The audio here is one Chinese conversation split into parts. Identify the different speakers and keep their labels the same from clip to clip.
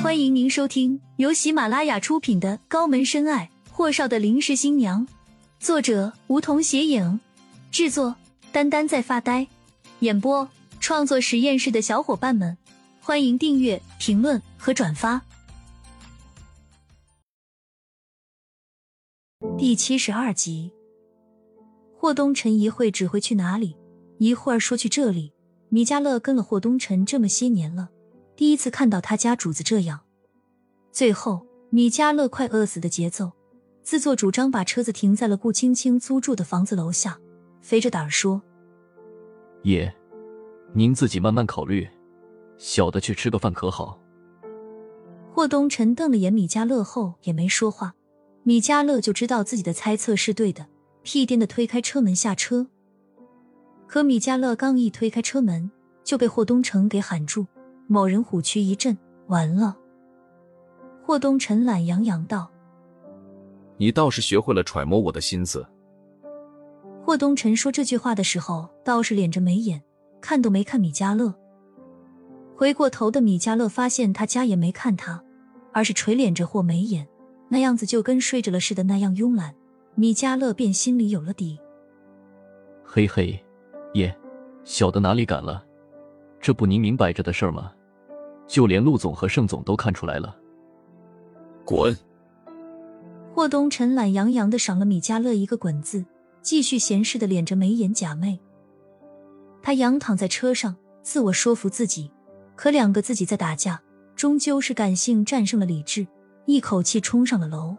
Speaker 1: 欢迎您收听由喜马拉雅出品的《高门深爱：霍少的临时新娘》，作者梧桐斜影，制作丹丹在发呆，演播创作实验室的小伙伴们，欢迎订阅、评论和转发。第七十二集，霍东辰一会只会去哪里，一会儿说去这里。米迦勒跟了霍东辰这么些年了。第一次看到他家主子这样，最后米迦勒快饿死的节奏，自作主张把车子停在了顾青青租住的房子楼下，肥着胆儿说：“
Speaker 2: 爷，您自己慢慢考虑，小的去吃个饭可好？”
Speaker 1: 霍东辰瞪了眼米迦勒后也没说话，米迦勒就知道自己的猜测是对的，屁颠的推开车门下车。可米迦勒刚一推开车门，就被霍东城给喊住。某人虎躯一震，完了。霍东辰懒洋洋道：“
Speaker 3: 你倒是学会了揣摩我的心思。”
Speaker 1: 霍东辰说这句话的时候，倒是敛着眉眼，看都没看米迦勒。回过头的米迦勒发现他家也没看他，而是垂敛着或眉眼，那样子就跟睡着了似的那样慵懒。米迦勒便心里有了底。
Speaker 2: 嘿嘿，爷，小的哪里敢了？这不您明摆着的事儿吗？就连陆总和盛总都看出来了。
Speaker 3: 滚！
Speaker 1: 霍东辰懒洋洋的赏了米迦勒一个滚字，继续闲适的敛着眉眼假寐。他仰躺在车上，自我说服自己，可两个自己在打架，终究是感性战胜了理智，一口气冲上了楼。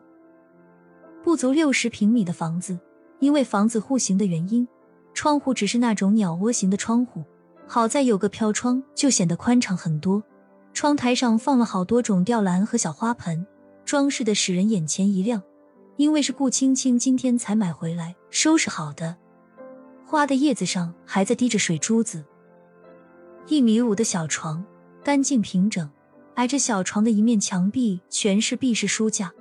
Speaker 1: 不足六十平米的房子，因为房子户型的原因，窗户只是那种鸟窝型的窗户，好在有个飘窗，就显得宽敞很多。窗台上放了好多种吊兰和小花盆，装饰的使人眼前一亮。因为是顾青青今天才买回来，收拾好的。花的叶子上还在滴着水珠子。一米五的小床，干净平整。挨着小床的一面墙壁全是壁式书架，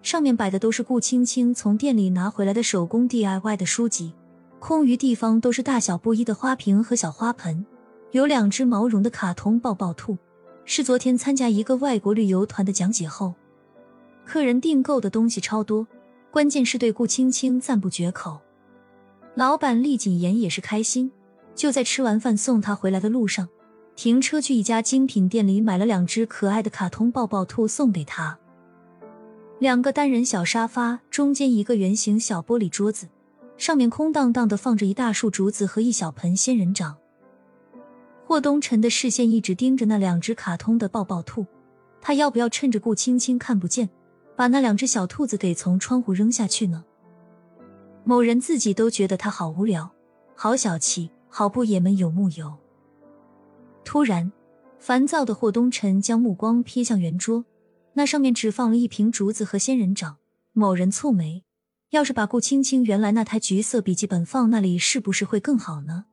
Speaker 1: 上面摆的都是顾青青从店里拿回来的手工 DIY 的书籍。空余地方都是大小不一的花瓶和小花盆，有两只毛绒的卡通抱抱兔。是昨天参加一个外国旅游团的讲解后，客人订购的东西超多，关键是对顾青青赞不绝口。老板厉谨言也是开心，就在吃完饭送他回来的路上，停车去一家精品店里买了两只可爱的卡通抱抱兔送给他。两个单人小沙发，中间一个圆形小玻璃桌子，上面空荡荡的放着一大束竹子和一小盆仙人掌。霍东辰的视线一直盯着那两只卡通的抱抱兔，他要不要趁着顾青青看不见，把那两只小兔子给从窗户扔下去呢？某人自己都觉得他好无聊，好小气，好不也门有木有。突然，烦躁的霍东辰将目光瞥向圆桌，那上面只放了一瓶竹子和仙人掌。某人蹙眉，要是把顾青青原来那台橘色笔记本放那里，是不是会更好呢？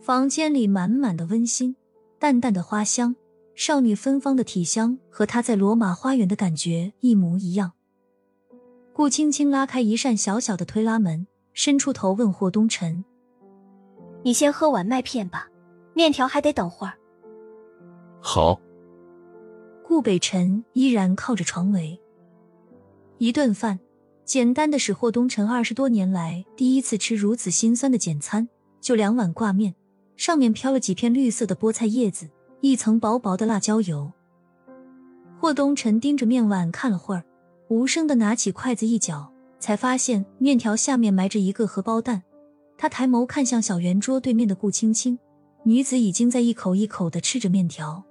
Speaker 1: 房间里满满的温馨，淡淡的花香，少女芬芳的体香和她在罗马花园的感觉一模一样。顾青青拉开一扇小小的推拉门，伸出头问霍东辰：“
Speaker 4: 你先喝碗麦片吧，面条还得等会儿。”
Speaker 3: 好。
Speaker 1: 顾北辰依然靠着床围。一顿饭，简单的使霍东辰二十多年来第一次吃如此心酸的简餐，就两碗挂面。上面飘了几片绿色的菠菜叶子，一层薄薄的辣椒油。霍东辰盯着面碗看了会儿，无声的拿起筷子一搅，才发现面条下面埋着一个荷包蛋。他抬眸看向小圆桌对面的顾青青，女子已经在一口一口的吃着面条。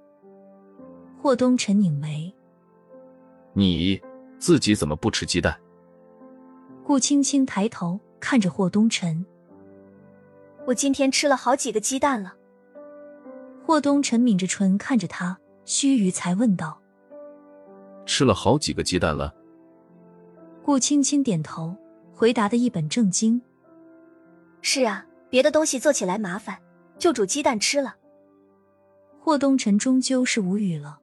Speaker 1: 霍东辰拧眉：“
Speaker 3: 你自己怎么不吃鸡蛋？”
Speaker 1: 顾青青抬头看着霍东辰。
Speaker 4: 我今天吃了好几个鸡蛋了。
Speaker 1: 霍东辰抿着唇看着他，须臾才问道：“
Speaker 3: 吃了好几个鸡蛋了？”
Speaker 1: 顾青青点头，回答的一本正经：“
Speaker 4: 是啊，别的东西做起来麻烦，就煮鸡蛋吃了。”
Speaker 1: 霍东辰终究是无语了。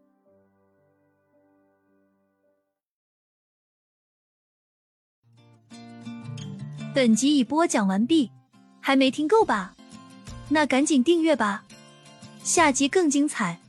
Speaker 1: 本集已播讲完毕。还没听够吧？那赶紧订阅吧，下集更精彩。